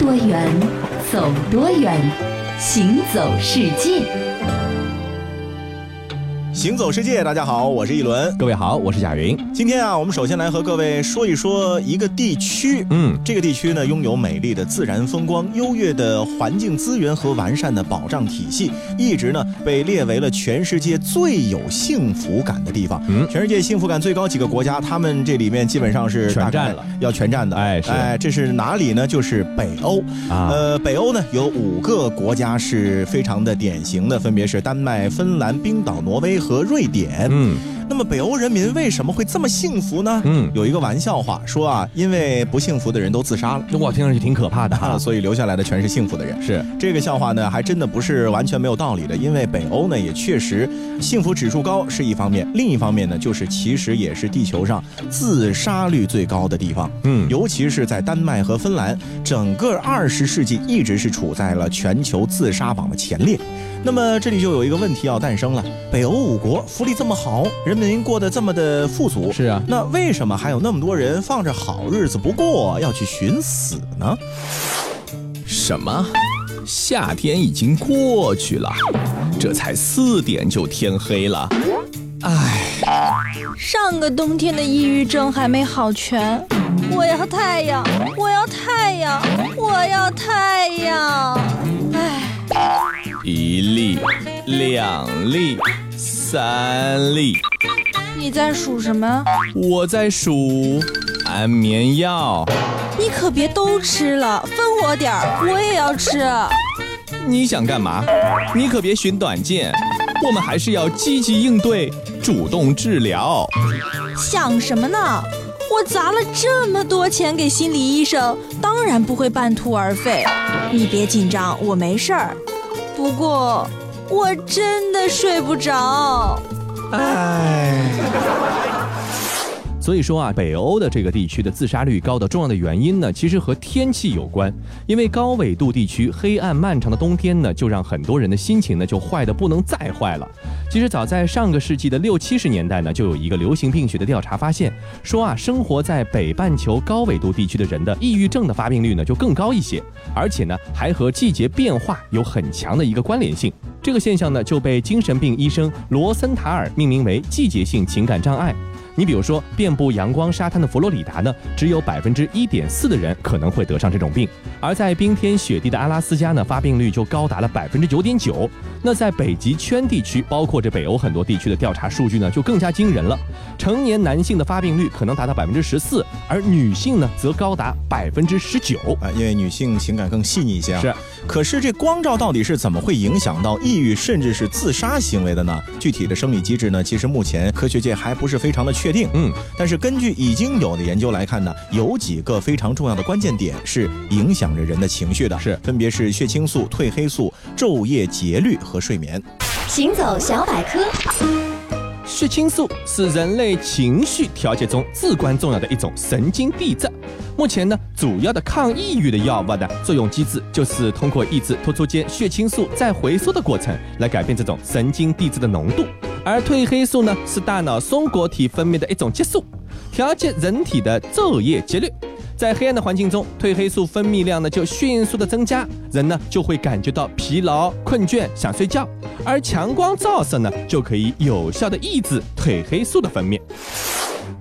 多远，走多远，行走世界。行走世界，大家好，我是一轮。各位好，我是贾云。今天啊，我们首先来和各位说一说一个地区。嗯，这个地区呢，拥有美丽的自然风光、优越的环境资源和完善的保障体系，一直呢被列为了全世界最有幸福感的地方。嗯，全世界幸福感最高几个国家，他们这里面基本上是全占了，要全占的。哎，是。哎，这是哪里呢？就是北欧。啊，呃，北欧呢有五个国家是非常的典型的，分别是丹麦、芬兰、冰岛、挪威和。和瑞典，嗯。那么北欧人民为什么会这么幸福呢？嗯，有一个玩笑话说啊，因为不幸福的人都自杀了。我听上去挺可怕的哈，所以留下来的全是幸福的人。是这个笑话呢，还真的不是完全没有道理的。因为北欧呢，也确实幸福指数高是一方面，另一方面呢，就是其实也是地球上自杀率最高的地方。嗯，尤其是在丹麦和芬兰，整个二十世纪一直是处在了全球自杀榜的前列。那么这里就有一个问题要诞生了：北欧五国福利这么好，人民过得这么的富足，是啊，那为什么还有那么多人放着好日子不过，要去寻死呢？什么？夏天已经过去了，这才四点就天黑了。唉，上个冬天的抑郁症还没好全，我要太阳，我要太阳，我要太阳。唉。一粒，两粒，三粒。你在数什么？我在数安眠药。你可别都吃了，分我点儿，我也要吃。你想干嘛？你可别寻短见。我们还是要积极应对，主动治疗。想什么呢？我砸了这么多钱给心理医生，当然不会半途而废。你别紧张，我没事儿。不过，我真的睡不着。唉。所以说啊，北欧的这个地区的自杀率高的重要的原因呢，其实和天气有关。因为高纬度地区黑暗漫长的冬天呢，就让很多人的心情呢就坏的不能再坏了。其实早在上个世纪的六七十年代呢，就有一个流行病学的调查发现，说啊，生活在北半球高纬度地区的人的抑郁症的发病率呢就更高一些，而且呢还和季节变化有很强的一个关联性。这个现象呢就被精神病医生罗森塔尔命名为季节性情感障碍。你比如说，遍布阳光沙滩的佛罗里达呢，只有百分之一点四的人可能会得上这种病；而在冰天雪地的阿拉斯加呢，发病率就高达了百分之九点九。那在北极圈地区，包括这北欧很多地区的调查数据呢，就更加惊人了。成年男性的发病率可能达到百分之十四，而女性呢，则高达百分之十九啊，因为女性情感更细腻一些啊。是，可是这光照到底是怎么会影响到抑郁甚至是自杀行为的呢？具体的生理机制呢，其实目前科学界还不是非常的确。定嗯，但是根据已经有的研究来看呢，有几个非常重要的关键点是影响着人的情绪的，是分别是血清素、褪黑素、昼夜节律和睡眠。行走小百科，血清素是人类情绪调节中至关重要的一种神经递质。目前呢，主要的抗抑郁的药物的作用机制就是通过抑制突出间血清素再回收的过程来改变这种神经递质的浓度。而褪黑素呢，是大脑松果体分泌的一种激素，调节人体的昼夜节律。在黑暗的环境中，褪黑素分泌量呢就迅速的增加，人呢就会感觉到疲劳、困倦、想睡觉。而强光照射呢，就可以有效的抑制褪黑素的分泌。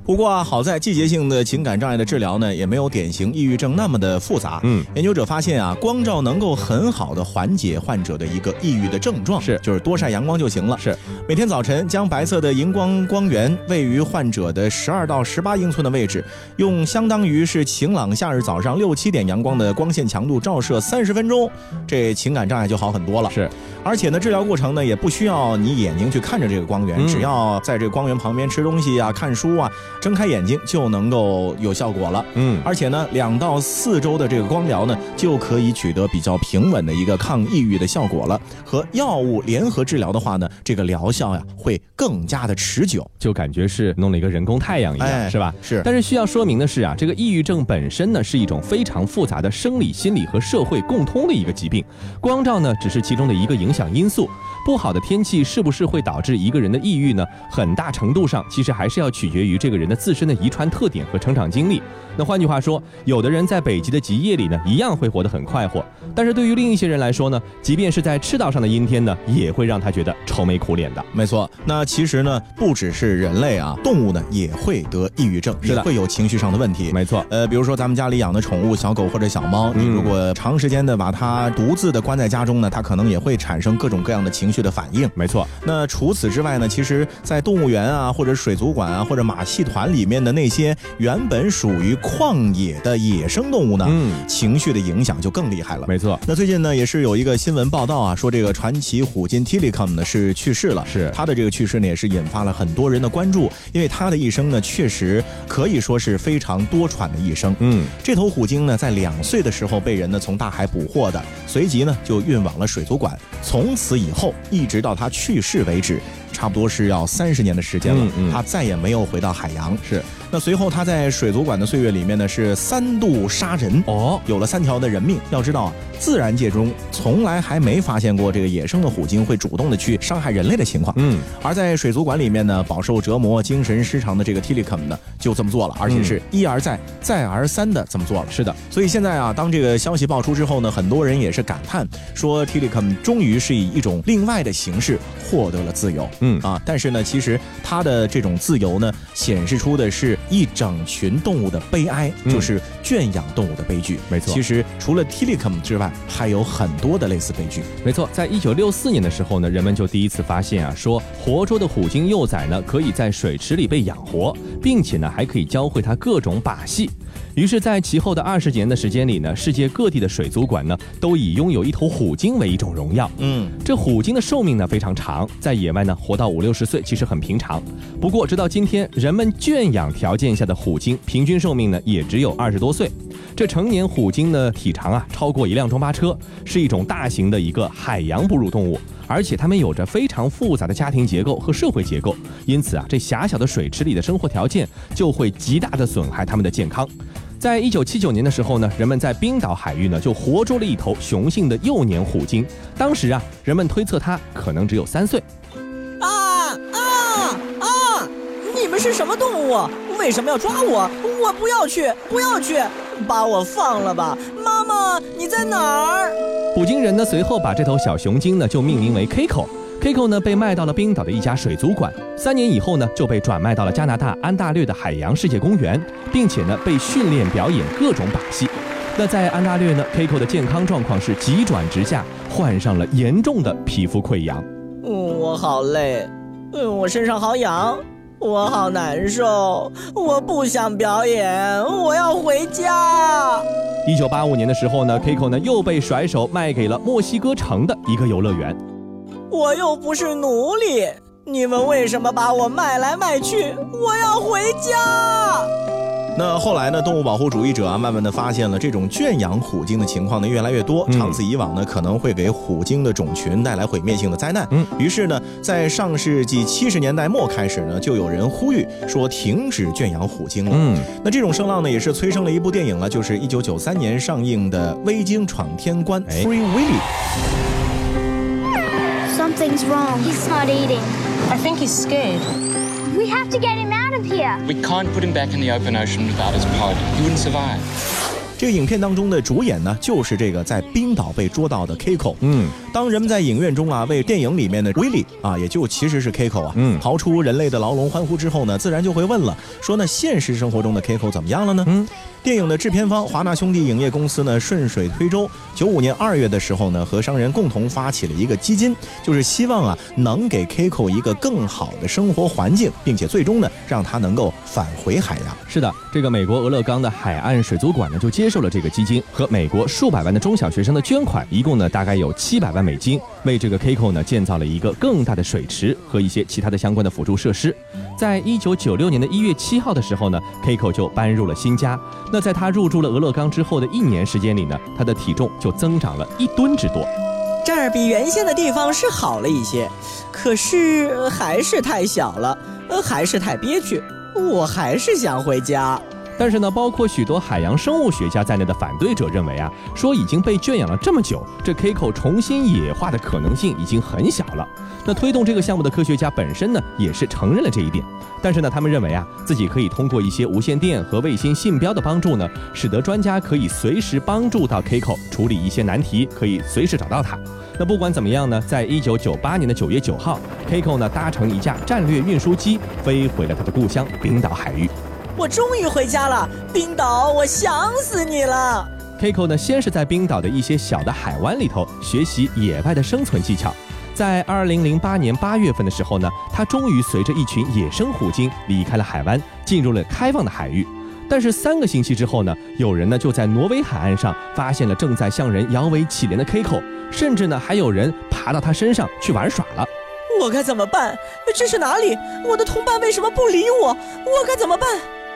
不过啊，好在季节性的情感障碍的治疗呢，也没有典型抑郁症那么的复杂。嗯，研究者发现啊，光照能够很好的缓解患者的一个抑郁的症状，是，就是多晒阳光就行了。是，每天早晨将白色的荧光光源位于患者的十二到十八英寸的位置，用相当于是晴朗夏日早上六七点阳光的光线强度照射三十分钟，这情感障碍就好很多了。是，而且呢，治疗过程呢也不需要你眼睛去看着这个光源，只要在这个光源旁边吃东西啊、看书啊。睁开眼睛就能够有效果了，嗯，而且呢，两到四周的这个光疗呢，就可以取得比较平稳的一个抗抑郁的效果了。和药物联合治疗的话呢，这个疗效呀会更加的持久，就感觉是弄了一个人工太阳一样，是吧？是。但是需要说明的是啊，这个抑郁症本身呢是一种非常复杂的生理、心理和社会共通的一个疾病，光照呢只是其中的一个影响因素。不好的天气是不是会导致一个人的抑郁呢？很大程度上其实还是要取决于这个人。人的自身的遗传特点和成长经历。那换句话说，有的人在北极的极夜里呢，一样会活得很快活；但是对于另一些人来说呢，即便是在赤道上的阴天呢，也会让他觉得愁眉苦脸的。没错，那其实呢，不只是人类啊，动物呢也会得抑郁症，是的，会有情绪上的问题。没错，呃，比如说咱们家里养的宠物小狗或者小猫，你如果长时间的把它独自的关在家中呢，它可能也会产生各种各样的情绪的反应。没错，那除此之外呢，其实，在动物园啊，或者水族馆啊，或者马戏团里面的那些原本属于旷野的野生动物呢，嗯，情绪的影响就更厉害了。没错。那最近呢，也是有一个新闻报道啊，说这个传奇虎鲸 Tilikum 呢是去世了。是。他的这个去世呢，也是引发了很多人的关注，因为他的一生呢，确实可以说是非常多舛的一生。嗯。这头虎鲸呢，在两岁的时候被人呢从大海捕获的，随即呢就运往了水族馆，从此以后一直到他去世为止。差不多是要三十年的时间了，他再也没有回到海洋。是，那随后他在水族馆的岁月里面呢，是三度杀人哦，有了三条的人命。要知道啊，自然界中从来还没发现过这个野生的虎鲸会主动的去伤害人类的情况。嗯，而在水族馆里面呢，饱受折磨、精神失常的这个 Tilikum 呢，就这么做了，而且是一而再、再而三的这么做了。是的，所以现在啊，当这个消息爆出之后呢，很多人也是感叹说，Tilikum 终于是以一种另外的形式获得了自由。嗯啊，但是呢，其实他的这种自由呢，显示出的是一整群动物的悲哀，就是圈养动物的悲剧。没错，其实除了 Tilikum 之外，还有很多的类似悲剧。没错，在一九六四年的时候呢，人们就第一次发现啊，说活捉的虎鲸幼崽呢，可以在水池里被养活，并且呢，还可以教会它各种把戏。于是，在其后的二十年的时间里呢，世界各地的水族馆呢，都以拥有一头虎鲸为一种荣耀。嗯，这虎鲸的寿命呢非常长，在野外呢活到五六十岁其实很平常。不过，直到今天，人们圈养条件下的虎鲸平均寿命呢也只有二十多岁。这成年虎鲸的体长啊超过一辆中巴车，是一种大型的一个海洋哺乳动物，而且它们有着非常复杂的家庭结构和社会结构，因此啊，这狭小的水池里的生活条件就会极大的损害它们的健康。在一九七九年的时候呢，人们在冰岛海域呢就活捉了一头雄性的幼年虎鲸。当时啊，人们推测它可能只有三岁。啊啊啊！你们是什么动物？为什么要抓我？我不要去，不要去，把我放了吧！妈妈，你在哪儿？捕鲸人呢，随后把这头小雄鲸呢就命名为 Kiko。Kiko 呢被卖到了冰岛的一家水族馆，三年以后呢就被转卖到了加拿大安大略的海洋世界公园，并且呢被训练表演各种把戏。那在安大略呢，Kiko 的健康状况是急转直下，患上了严重的皮肤溃疡。嗯，我好累，嗯，我身上好痒，我好难受，我不想表演，我要回家。一九八五年的时候呢，Kiko 呢又被甩手卖给了墨西哥城的一个游乐园。我又不是奴隶，你们为什么把我卖来卖去？我要回家。那后来呢？动物保护主义者啊，慢慢的发现了这种圈养虎鲸的情况呢越来越多，长此以往呢，可能会给虎鲸的种群带来毁灭性的灾难。嗯，于是呢，在上世纪七十年代末开始呢，就有人呼吁说停止圈养虎鲸了。嗯，那这种声浪呢，也是催生了一部电影了，就是一九九三年上映的《微鲸闯天关》（Free Willy）。Something's wrong. He's not eating. I think he's scared. We have to get him out of here. We can't put him back in the open ocean without his pod. He wouldn't survive. 这个影片当中的主演呢，就是这个在冰岛被捉到的 Kiko。嗯，当人们在影院中啊为电影里面的 Willy 啊，也就其实是 Kiko 啊，嗯，逃出人类的牢笼欢呼之后呢，自然就会问了，说那现实生活中的 Kiko 怎么样了呢？嗯。电影的制片方华纳兄弟影业公司呢，顺水推舟，九五年二月的时候呢，和商人共同发起了一个基金，就是希望啊，能给 Kiko 一个更好的生活环境，并且最终呢，让他能够返回海洋。是的，这个美国俄勒冈的海岸水族馆呢，就接接受了这个基金和美国数百万的中小学生的捐款，一共呢，大概有七百万美金，为这个 Kiko 呢，建造了一个更大的水池和一些其他的相关的辅助设施。在一九九六年的一月七号的时候呢，Kiko 就搬入了新家。那在他入住了俄勒冈之后的一年时间里呢，他的体重就增长了一吨之多。这儿比原先的地方是好了一些，可是还是太小了，呃，还是太憋屈，我还是想回家。但是呢，包括许多海洋生物学家在内的反对者认为啊，说已经被圈养了这么久，这 K 口重新野化的可能性已经很小了。那推动这个项目的科学家本身呢，也是承认了这一点。但是呢，他们认为啊，自己可以通过一些无线电和卫星信标的帮助呢，使得专家可以随时帮助到 K 口处理一些难题，可以随时找到它。那不管怎么样呢，在一九九八年的九月九号，K 口呢搭乘一架战略运输机飞回了他的故乡冰岛海域。我终于回家了，冰岛，我想死你了。Kiko 呢，先是在冰岛的一些小的海湾里头学习野外的生存技巧，在二零零八年八月份的时候呢，他终于随着一群野生虎鲸离开了海湾，进入了开放的海域。但是三个星期之后呢，有人呢就在挪威海岸上发现了正在向人摇尾乞怜的 Kiko，甚至呢还有人爬到他身上去玩耍了。我该怎么办？这是哪里？我的同伴为什么不理我？我该怎么办？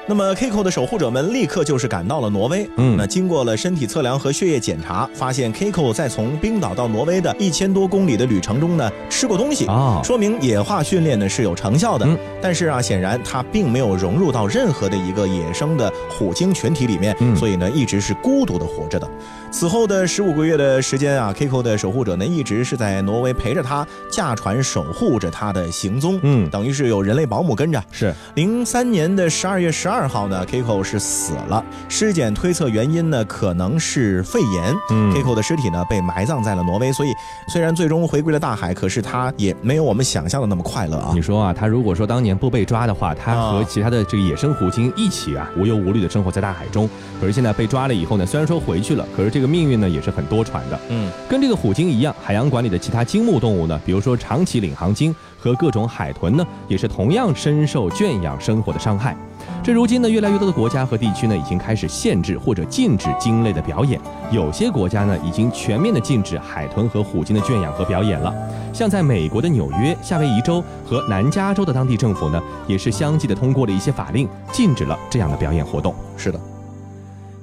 那么 Kiko 的守护者们立刻就是赶到了挪威。嗯，那经过了身体测量和血液检查，发现 Kiko 在从冰岛到挪威的一千多公里的旅程中呢，吃过东西啊，说明野化训练呢是有成效的。但是啊，显然它并没有融入到任何的一个野生的虎鲸群体里面，所以呢，一直是孤独的活着的。此后的十五个月的时间啊，Kiko 的守护者呢一直是在挪威陪着他，驾船守护着他的行踪。嗯，等于是有人类保姆跟着。是零三年的十二月十二号呢，Kiko 是死了。尸检推测原因呢可能是肺炎。嗯，Kiko 的尸体呢被埋葬在了挪威。所以虽然最终回归了大海，可是他也没有我们想象的那么快乐啊。你说啊，他如果说当年不被抓的话，他和其他的这个野生虎鲸一起啊无忧无虑的生活在大海中。可是现在被抓了以后呢，虽然说回去了，可是这个。命运呢也是很多舛的，嗯，跟这个虎鲸一样，海洋馆里的其他鲸目动物呢，比如说长鳍领航鲸和各种海豚呢，也是同样深受圈养生活的伤害。这如今呢，越来越多的国家和地区呢，已经开始限制或者禁止鲸类的表演。有些国家呢，已经全面的禁止海豚和虎鲸的圈养和表演了。像在美国的纽约、夏威夷州和南加州的当地政府呢，也是相继的通过了一些法令，禁止了这样的表演活动。是的，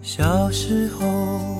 小时候。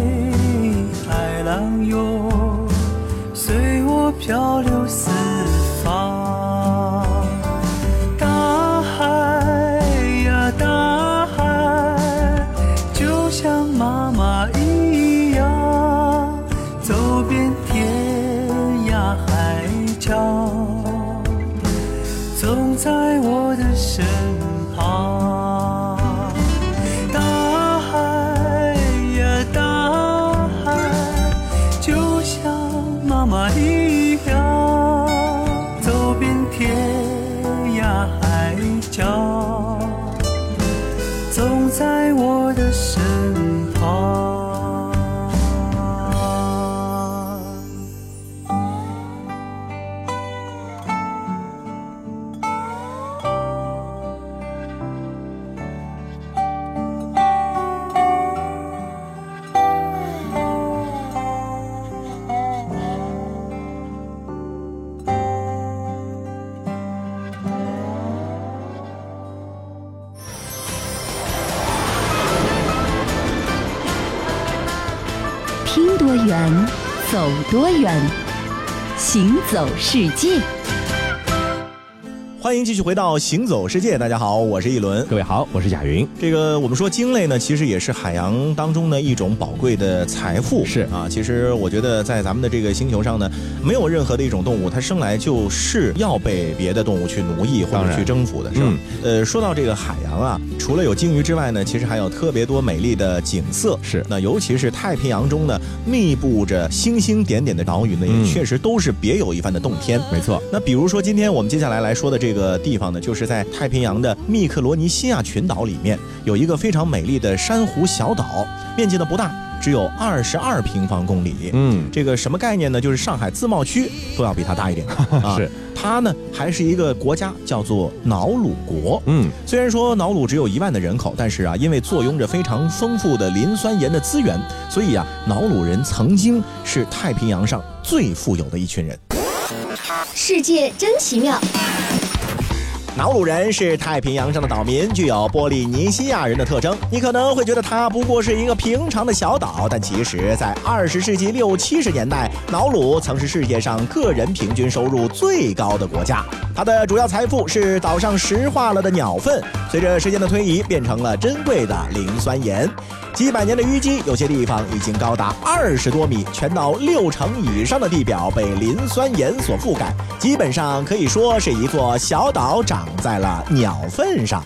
相拥，随我漂流四走多远，行走世界。欢迎继续回到《行走世界》，大家好，我是一轮，各位好，我是贾云。这个我们说鲸类呢，其实也是海洋当中的一种宝贵的财富。是啊，其实我觉得在咱们的这个星球上呢，没有任何的一种动物，它生来就是要被别的动物去奴役或者去征服的，是吧？呃，说到这个海洋啊，除了有鲸鱼之外呢，其实还有特别多美丽的景色。是，那尤其是太平洋中呢，密布着星星点点的岛屿呢，也确实都是别有一番的洞天。没错。那比如说今天我们接下来来说的这。这个地方呢，就是在太平洋的密克罗尼西亚群岛里面，有一个非常美丽的珊瑚小岛，面积呢不大。只有二十二平方公里。嗯，这个什么概念呢？就是上海自贸区 都要比它大一点。是。它呢还是一个国家，叫做瑙鲁国。嗯，虽然说瑙鲁只有一万的人口，但是啊，因为坐拥着非常丰富的磷酸盐的资源，所以啊，瑙鲁人曾经是太平洋上最富有的一群人。世界真奇妙。瑙鲁人是太平洋上的岛民，具有波利尼西亚人的特征。你可能会觉得它不过是一个平常的小岛，但其实，在二十世纪六七十年代，瑙鲁曾是世界上个人平均收入最高的国家。它的主要财富是岛上石化了的鸟粪，随着时间的推移，变成了珍贵的磷酸盐。几百年的淤积，有些地方已经高达二十多米，全岛六成以上的地表被磷酸盐所覆盖，基本上可以说是一座小岛长在了鸟粪上。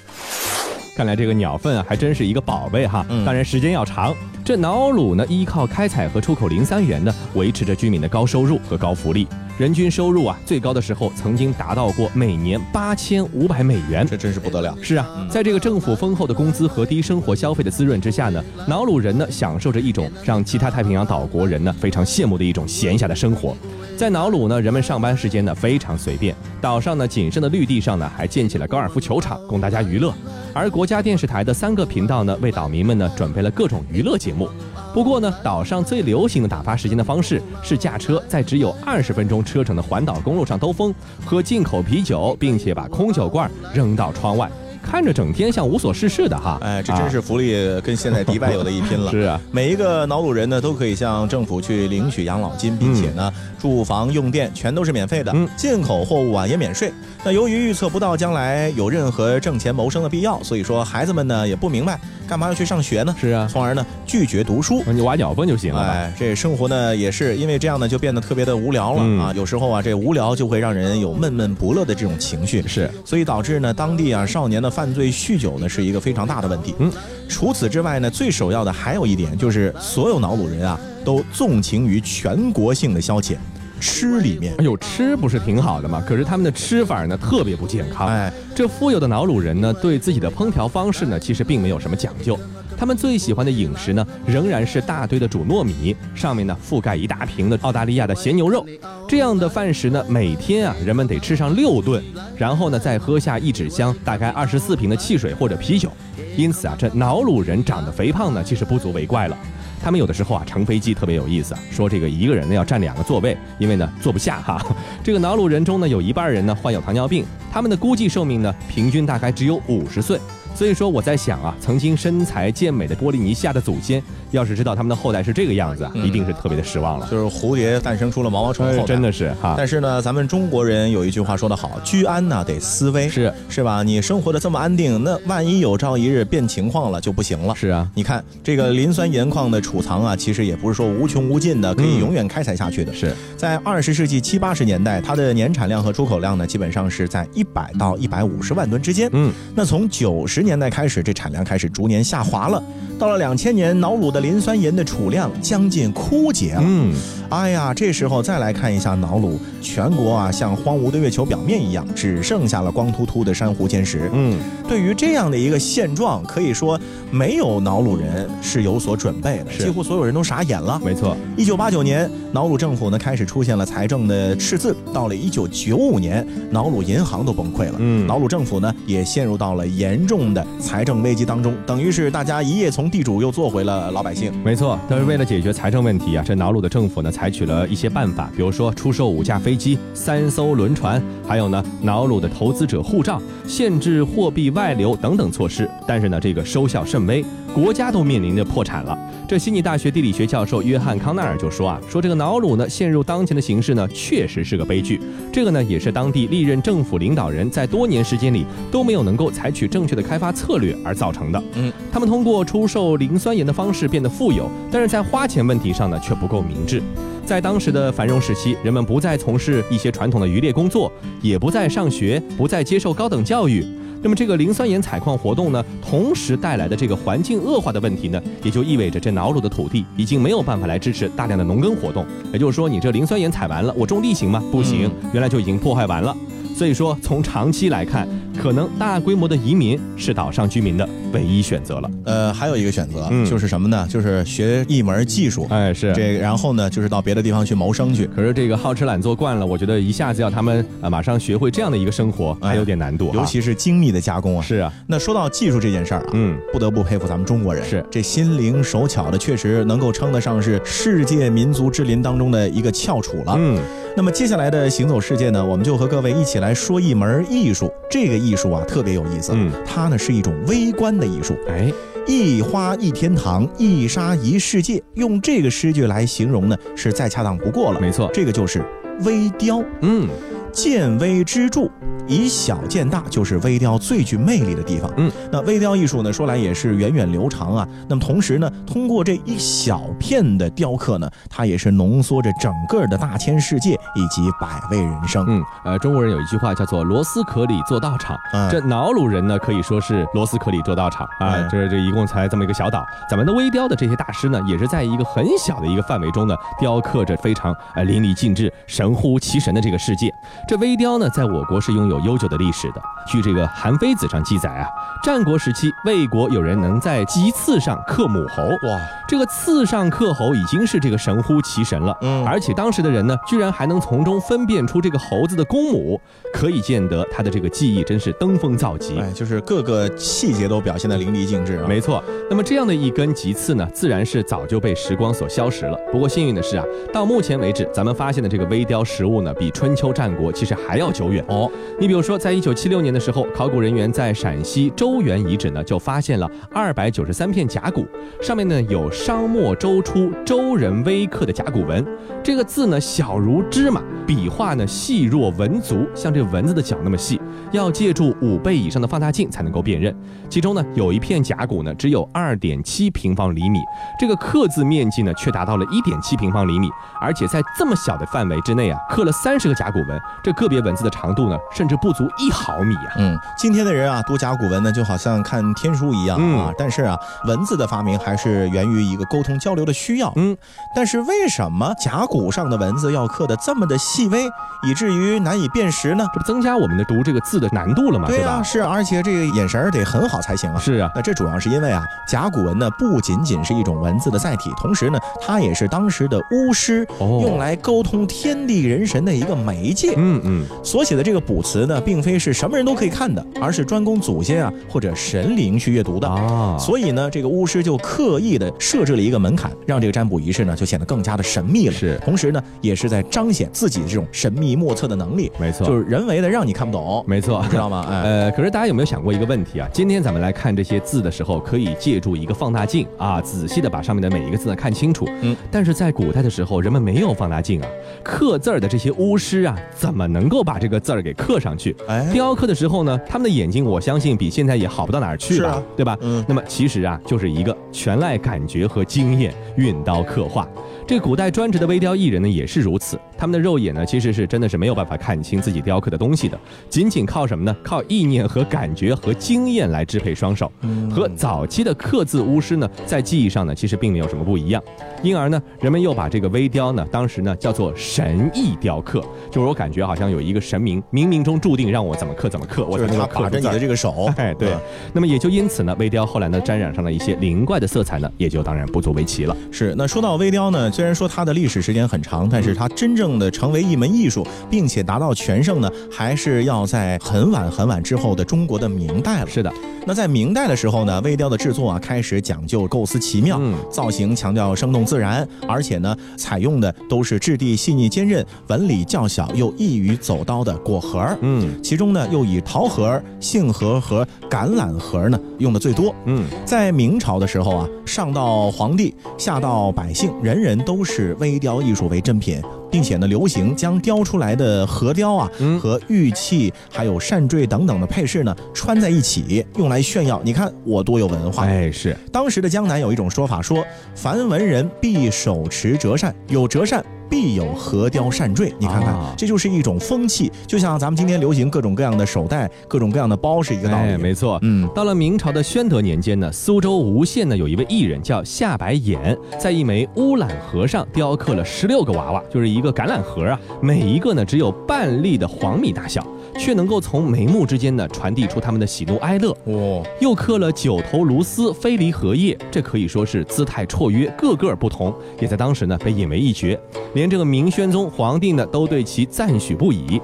看来这个鸟粪啊，还真是一个宝贝哈。当然时间要长。这瑙鲁呢，依靠开采和出口磷酸盐呢，维持着居民的高收入和高福利。人均收入啊，最高的时候曾经达到过每年八千五百美元，这真是不得了。是啊，在这个政府丰厚的工资和低生活消费的滋润之下呢，瑙鲁人呢享受着一种让其他太平洋岛国人呢非常羡慕的一种闲暇的生活。在瑙鲁呢，人们上班时间呢非常随便，岛上呢仅剩的绿地上呢还建起了高尔夫球场供大家娱乐，而国家电视台的三个频道呢为岛民们呢准备了各种娱乐节目。不过呢，岛上最流行的打发时间的方式是驾车在只有二十分钟车程的环岛公路上兜风，喝进口啤酒，并且把空酒罐扔到窗外。看着整天像无所事事的哈，哎，这真是福利跟现在迪拜有的一拼了。是啊，每一个瑙鲁人呢都可以向政府去领取养老金，并且呢住房用电全都是免费的，进口货物啊也免税。那由于预测不到将来有任何挣钱谋生的必要，所以说孩子们呢也不明白干嘛要去上学呢？是啊，从而呢拒绝读书，你挖鸟粪就行了。哎，这生活呢也是因为这样呢就变得特别的无聊了啊。有时候啊这无聊就会让人有闷闷不乐的这种情绪，是，所以导致呢当地啊少年的犯罪酗酒呢是一个非常大的问题。嗯，除此之外呢最首要的还有一点就是所有瑙鲁人啊都纵情于全国性的消遣。吃里面，哎呦，吃不是挺好的吗？可是他们的吃法呢，特别不健康。哎，这富有的瑙鲁人呢，对自己的烹调方式呢，其实并没有什么讲究。他们最喜欢的饮食呢，仍然是大堆的煮糯米，上面呢覆盖一大瓶的澳大利亚的咸牛肉。这样的饭食呢，每天啊，人们得吃上六顿，然后呢，再喝下一纸箱大概二十四瓶的汽水或者啤酒。因此啊，这瑙鲁人长得肥胖呢，其实不足为怪了。他们有的时候啊，乘飞机特别有意思，说这个一个人呢要占两个座位，因为呢坐不下哈。这个瑙鲁人中呢，有一半人呢患有糖尿病，他们的估计寿命呢平均大概只有五十岁。所以说我在想啊，曾经身材健美的波利尼西亚的祖先，要是知道他们的后代是这个样子啊，一定是特别的失望了。就是蝴蝶诞生出了毛毛虫后代，真的是哈。但是呢，咱们中国人有一句话说得好，居安呢得思危，是是吧？你生活的这么安定，那万一有朝一日变情况了就不行了。是啊，你看这个磷酸盐矿的储藏啊，其实也不是说无穷无尽的，可以永远开采下去的。是在二十世纪七八十年代，它的年产量和出口量呢，基本上是在一百到一百五十万吨之间。嗯，那从九十年代开始，这产量开始逐年下滑了，到了两千年，瑙鲁的磷酸盐的储量将近枯竭了。嗯，哎呀，这时候再来看一下瑙鲁，全国啊像荒芜的月球表面一样，只剩下了光秃秃的珊瑚礁石。嗯，对于这样的一个现状，可以说没有瑙鲁人是有所准备的，几乎所有人都傻眼了。没错，一九八九年，瑙鲁政府呢开始出现了财政的赤字，到了一九九五年，瑙鲁银行都崩溃了。嗯，瑙鲁政府呢也陷入到了严重的财政。危机当中，等于是大家一夜从地主又做回了老百姓。没错，但是为了解决财政问题啊，这瑙鲁的政府呢采取了一些办法，比如说出售五架飞机、三艘轮船，还有呢瑙鲁的投资者护照，限制货币外流等等措施。但是呢，这个收效甚微，国家都面临着破产了。这悉尼大学地理学教授约翰康奈尔就说啊，说这个瑙鲁呢陷入当前的形势呢，确实是个悲剧。这个呢也是当地历任政府领导人在多年时间里都没有能够采取正确的开发策略而造。成的，嗯，他们通过出售磷酸盐的方式变得富有，但是在花钱问题上呢却不够明智。在当时的繁荣时期，人们不再从事一些传统的渔猎工作，也不再上学，不再接受高等教育。那么这个磷酸盐采矿活动呢，同时带来的这个环境恶化的问题呢，也就意味着这瑙鲁的土地已经没有办法来支持大量的农耕活动。也就是说，你这磷酸盐采完了，我种地行吗？不行，原来就已经破坏完了。所以说，从长期来看，可能大规模的移民是岛上居民的唯一选择了。呃，还有一个选择、嗯就是什么呢？就是学一门技术，哎，是这个然后呢，就是到别的地方去谋生去。可是这个好吃懒做惯了，我觉得一下子要他们啊马上学会这样的一个生活，哎还有点难度哈。尤其是精密的加工啊。是啊，那说到技术这件事儿啊，嗯，不得不佩服咱们中国人，是这心灵手巧的，确实能够称得上是世界民族之林当中的一个翘楚了。嗯，那么接下来的行走世界呢，我们就和各位一起来说一门艺术。这个艺术啊，特别有意思，嗯它呢是一种微观的艺术。哎，一花一天堂，一沙一世界，用这个诗句来形容呢，是再恰当不过了。没错，这个就是微雕。嗯，见微知著，以小见大，就是微雕最具魅力的地方。嗯，那微雕艺术呢，说来也是源远流长啊。那么同时呢，通过这一小片的雕刻呢，它也是浓缩着整个的大千世界以及百味人生。嗯，呃，中国人有一句话叫做“螺丝壳里做道场”，嗯这瑙鲁人呢可以说是螺丝壳里做道场啊。嗯这这一共才这么一个小岛，咱们的微雕的这些大师呢，也是在一个很小的一个范围中呢，雕刻着非常呃淋漓尽致、神乎其神的这个世界。这微雕呢，在我国是拥有悠久的历史的。据这个《韩非子》上记载啊，战国时期魏国有人能在棘刺上刻母猴，哇，这个刺上刻猴已经是这个神乎其神了。嗯而且当时的人呢，居然还能从中分辨出这个猴子的公母，可以见得他的这个技艺真是登峰造极。哎，就是各个细节都表现得淋漓尽致啊。没错，那么这样的一根棘刺呢，自然是早就被时光所消蚀了。不过幸运的是啊，到目前为止，咱们发现的这个微雕实物呢，比春秋战国其实还要久远哦。你比如说，在一九七六年的时候，考古人员在陕西周原遗址呢，就发现了二百九十三片甲骨，上面呢有商末周初周人微刻的甲骨文。这个字呢小如芝麻，笔画呢细若蚊足，像这蚊子的脚那么细，要借助五倍以上的放大镜才能够辨认。其中呢有一片甲骨呢只有二点七平方厘米，这个刻字面积呢却达到了一点七平方厘米，而且在这么小的范围之内啊，刻了三十个甲骨文，这个别文字的长度呢甚至不足一毫米啊。嗯，今天的人啊，读甲骨文呢，就好像看天书一样啊。嗯但是啊，文字的发明还是源于一个沟通交流的需要。嗯，但是为什么甲骨上的文字要刻得这么的细微，以至于难以辨识呢？这不增加我们的读这个字的难度了吗？对啊，吧？是，而且这个眼神儿得很好才行啊。是啊，那这主要是因为啊，甲骨文呢不仅仅是一种文字的载体，同时呢，它也是当时的巫师哦用来沟通天地人神的一个媒介。嗯嗯，所写的这个卜辞呢，并非是什么人都可以看的，而是专供祖先啊或者神灵去阅读的。啊，所以呢，这个巫师就刻意的设置了一个门槛，让这个占卜仪式呢就显得更加的神秘了。是同时呢，也是在彰显自己的这种神秘莫测的能力。没错，就是人为的让你看不懂，没错，你知道吗？哎，呃，可是大家有没有想过一个问题啊？今天咱们来看这些字的时候，可以借助一个放大镜啊，仔细的把上面的每一个字呢看清楚。嗯，但是在古代的时候，人们没有放大镜啊，刻字儿的这些巫师啊，怎么能够把这个字儿给刻上去？哎，雕刻的时候呢，他们的眼睛我相信比现在也好不到哪儿去吧，是啊对吧？嗯那么其实啊，就是一个全赖感觉和经验运刀刻画。这古代专职的微雕艺人呢，也是如此。他们的肉眼呢，其实是真的是没有办法看清自己雕刻的东西的，仅仅靠什么呢？靠意念和感觉和经验来支配双手。和早期的刻字巫师呢，在技艺上呢，其实并没有什么不一样。因而呢，人们又把这个微雕呢，当时呢叫做神意雕刻，就是我感觉好像有一个神明冥冥中注定让我怎么刻怎么刻，我就是他把着你的这个手，哎，对嗯，那么也就因此呢，微雕后来呢沾染上了一些灵怪的色彩呢，也就当然不足为奇了。是，那说到微雕呢，虽然说它的历史时间很长，但是它真正的成为一门艺术，并且达到全盛呢，还是要在很晚很晚之后的中国的明代了。是的，那在明代的时候呢，微雕的制作啊，开始讲究构思奇妙，嗯造型强调生动自然，而且呢，采用的都是质地细腻坚韧、纹理较小又易于走刀的果核。嗯其中呢，又以桃核、杏核和橄榄核呢用的最多。嗯，在明朝的时候啊，上到皇帝，下到百姓，人人都是微雕艺术为珍品，并且呢，流行将雕出来的核雕啊、嗯和玉器还有扇坠等等的配饰呢穿在一起，用来炫耀。你看我多有文化。哎是，当时的江南有一种说法说，凡文人必手持折扇，有折扇必有核雕扇坠。你看看，这就是一种风气，就像咱们今天流行各种各样的手袋、各种各样的包是一个道理。没错，嗯，到了明朝的宣德年间呢，苏州吴县呢有一位艺人叫夏白眼，在一枚乌榄盒上雕刻了十六个娃娃，就是一个橄榄核啊，每一个呢只有半粒的黄米大小。却能够从眉目之间呢传递出他们的喜怒哀乐。哦，又刻了九头鸬鹚飞离荷叶，这可以说是姿态绰约，个个不同，也在当时呢被引为一绝，连这个明宣宗皇帝呢都对其赞许不已。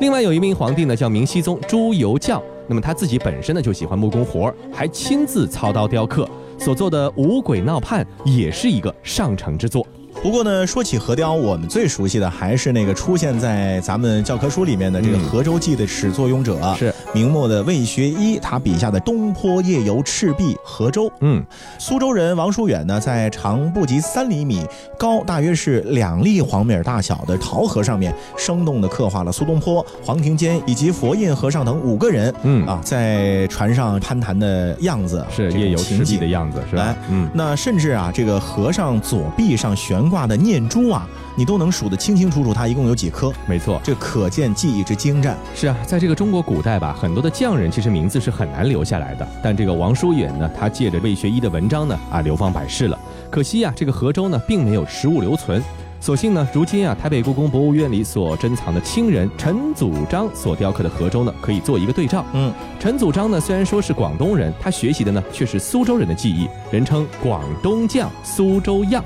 另外有一名皇帝呢叫明熹宗朱由校，那么他自己本身呢就喜欢木工活儿，还亲自操刀雕刻，所做的五鬼闹判也是一个上乘之作。不过呢，说起河雕，我们最熟悉的还是那个出现在咱们教科书里面的这个《河州记》的始作俑者，是明末的魏学医，他笔下的东坡夜游赤壁河州。嗯，苏州人王叔远呢，在长不及三厘米、高大约是两粒黄米大小的桃核上面，生动地刻画了苏东坡、黄庭坚以及佛印和尚等五个人，嗯啊，在船上攀谈的样子，是夜游赤壁的样子，是吧？嗯，那甚至啊，这个和尚左臂上悬。挂的念珠啊，你都能数得清清楚楚，它一共有几颗？没错，这可见技艺之精湛。是啊，在这个中国古代吧，很多的匠人其实名字是很难留下来的。但这个王叔远呢，他借着魏学医的文章呢，啊，流芳百世了。可惜呀，这个河州呢，并没有实物留存。所幸呢，如今啊，台北故宫博物院里所珍藏的清人陈祖章所雕刻的河州呢，可以做一个对照。嗯，陈祖章呢，虽然说是广东人，他学习的呢却是苏州人的技艺，人称广东匠、苏州样。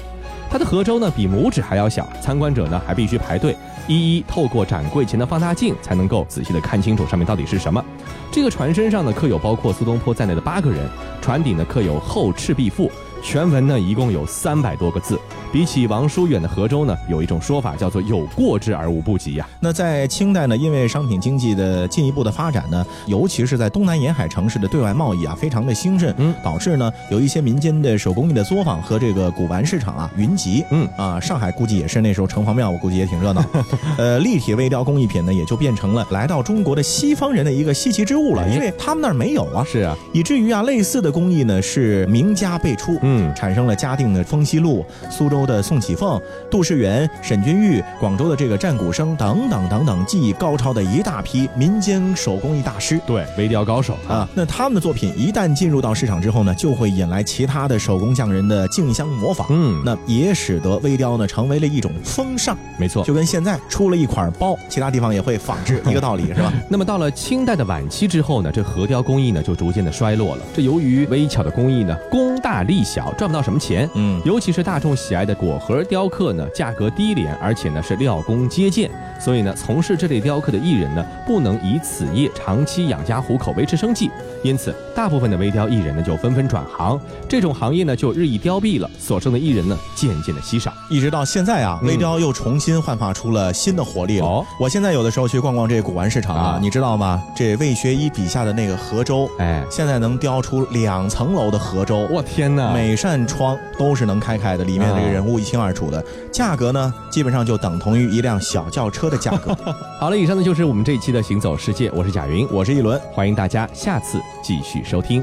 它的河州呢比拇指还要小，参观者呢还必须排队，一一透过展柜前的放大镜才能够仔细的看清楚上面到底是什么。这个船身上呢刻有包括苏东坡在内的八个人，船底呢刻有“后赤壁赋”。全文呢一共有三百多个字，比起王叔远的河州呢，有一种说法叫做有过之而无不及呀。那在清代呢，因为商品经济的进一步的发展呢，尤其是在东南沿海城市的对外贸易啊，非常的兴盛，嗯，导致呢有一些民间的手工艺的作坊和这个古玩市场啊云集，嗯啊，上海估计也是那时候城隍庙，我估计也挺热闹。呃，立体微雕工艺品呢，也就变成了来到中国的西方人的一个稀奇之物了，因为他们那儿没有啊，是啊，以至于啊类似的工艺呢是名家辈出。嗯，产生了嘉定的风熙路、苏州的宋启凤、杜世元、沈君玉、广州的这个战鼓声等等等等技艺高超的一大批民间手工艺大师，对微雕高手啊。那他们的作品一旦进入到市场之后呢，就会引来其他的手工匠人的竞相模仿。嗯，那也使得微雕呢成为了一种风尚。没错，就跟现在出了一款包，其他地方也会仿制 一个道理，是吧？那么到了清代的晚期之后呢，这核雕工艺呢就逐渐的衰落了。这由于微巧的工艺呢，工大力小，赚不到。什么钱？嗯，尤其是大众喜爱的果核雕刻呢，价格低廉，而且呢是料工接见，所以呢，从事这类雕刻的艺人呢，不能以此业长期养家糊口、维持生计，因此，大部分的微雕艺人呢就纷纷转行，这种行业呢就日益凋敝了，所剩的艺人呢渐渐的稀少，一直到现在啊，微雕又重新焕发出了新的活力了。我现在有的时候去逛逛这古玩市场啊，你知道吗？这魏学医笔下的那个河州，哎，现在能雕出两层楼的河州，我天哪，每每扇。窗都是能开开的，里面这个人物一清二楚的，价格呢，基本上就等同于一辆小轿车的价格。好了，以上呢就是我们这一期的行走世界，我是贾云，我是一轮，欢迎大家下次继续收听。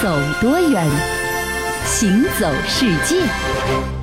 走多远，行走世界。